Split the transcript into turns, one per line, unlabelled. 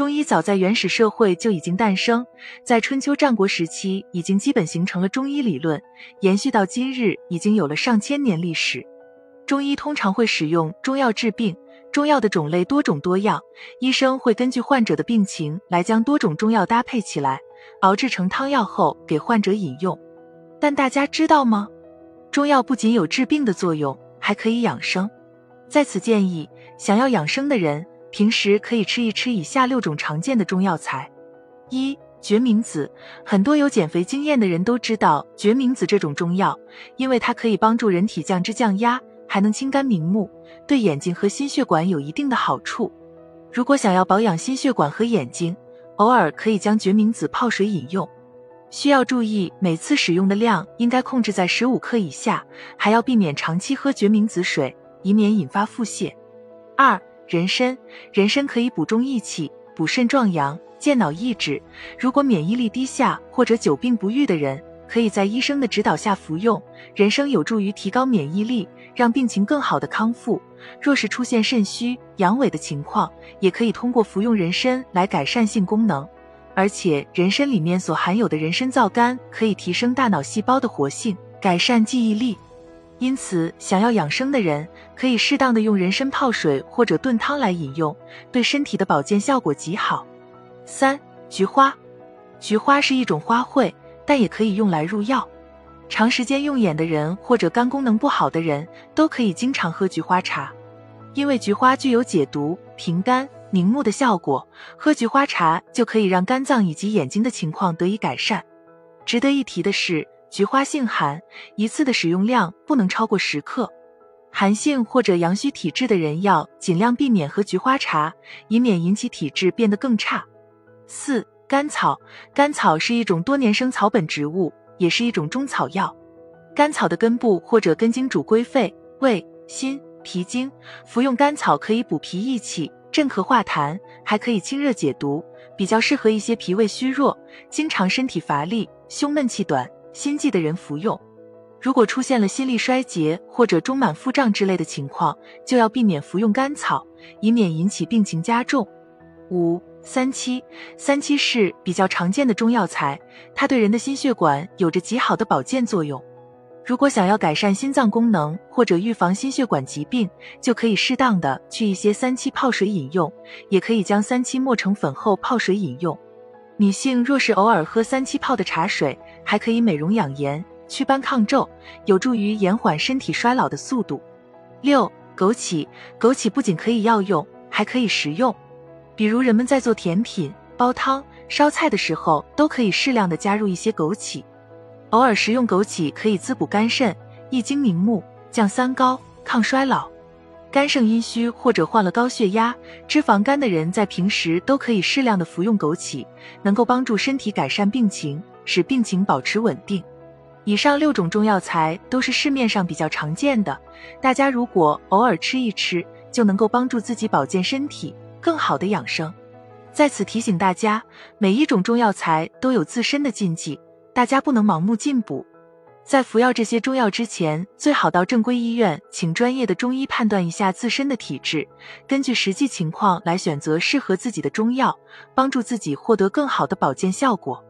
中医早在原始社会就已经诞生，在春秋战国时期已经基本形成了中医理论，延续到今日已经有了上千年历史。中医通常会使用中药治病，中药的种类多种多样，医生会根据患者的病情来将多种中药搭配起来，熬制成汤药后给患者饮用。但大家知道吗？中药不仅有治病的作用，还可以养生。在此建议，想要养生的人。平时可以吃一吃以下六种常见的中药材：一、决明子。很多有减肥经验的人都知道决明子这种中药，因为它可以帮助人体降脂降压，还能清肝明目，对眼睛和心血管有一定的好处。如果想要保养心血管和眼睛，偶尔可以将决明子泡水饮用。需要注意，每次使用的量应该控制在十五克以下，还要避免长期喝决明子水，以免引发腹泻。二。人参，人参可以补中益气、补肾壮阳、健脑益智。如果免疫力低下或者久病不愈的人，可以在医生的指导下服用人参，有助于提高免疫力，让病情更好的康复。若是出现肾虚、阳痿的情况，也可以通过服用人参来改善性功能。而且，人参里面所含有的人参皂苷可以提升大脑细胞的活性，改善记忆力。因此，想要养生的人可以适当的用人参泡水或者炖汤来饮用，对身体的保健效果极好。三、菊花，菊花是一种花卉，但也可以用来入药。长时间用眼的人或者肝功能不好的人都可以经常喝菊花茶，因为菊花具有解毒、平肝、明目的效果，喝菊花茶就可以让肝脏以及眼睛的情况得以改善。值得一提的是。菊花性寒，一次的使用量不能超过十克。寒性或者阳虚体质的人要尽量避免喝菊花茶，以免引起体质变得更差。四、甘草，甘草是一种多年生草本植物，也是一种中草药。甘草的根部或者根茎主归肺、胃、心、脾经，服用甘草可以补脾益气、镇咳化痰，还可以清热解毒，比较适合一些脾胃虚弱、经常身体乏力、胸闷气短。心悸的人服用，如果出现了心力衰竭或者中满腹胀之类的情况，就要避免服用甘草，以免引起病情加重。五、三七，三七是比较常见的中药材，它对人的心血管有着极好的保健作用。如果想要改善心脏功能或者预防心血管疾病，就可以适当的去一些三七泡水饮用，也可以将三七磨成粉后泡水饮用。女性若是偶尔喝三七泡的茶水，还可以美容养颜、祛斑抗皱，有助于延缓身体衰老的速度。六、枸杞，枸杞不仅可以药用，还可以食用。比如人们在做甜品、煲汤、烧菜的时候，都可以适量的加入一些枸杞。偶尔食用枸杞可以滋补肝肾、益精明目、降三高、抗衰老。肝肾阴虚或者患了高血压、脂肪肝的人，在平时都可以适量的服用枸杞，能够帮助身体改善病情，使病情保持稳定。以上六种中药材都是市面上比较常见的，大家如果偶尔吃一吃，就能够帮助自己保健身体，更好的养生。在此提醒大家，每一种中药材都有自身的禁忌，大家不能盲目进补。在服药这些中药之前，最好到正规医院请专业的中医判断一下自身的体质，根据实际情况来选择适合自己的中药，帮助自己获得更好的保健效果。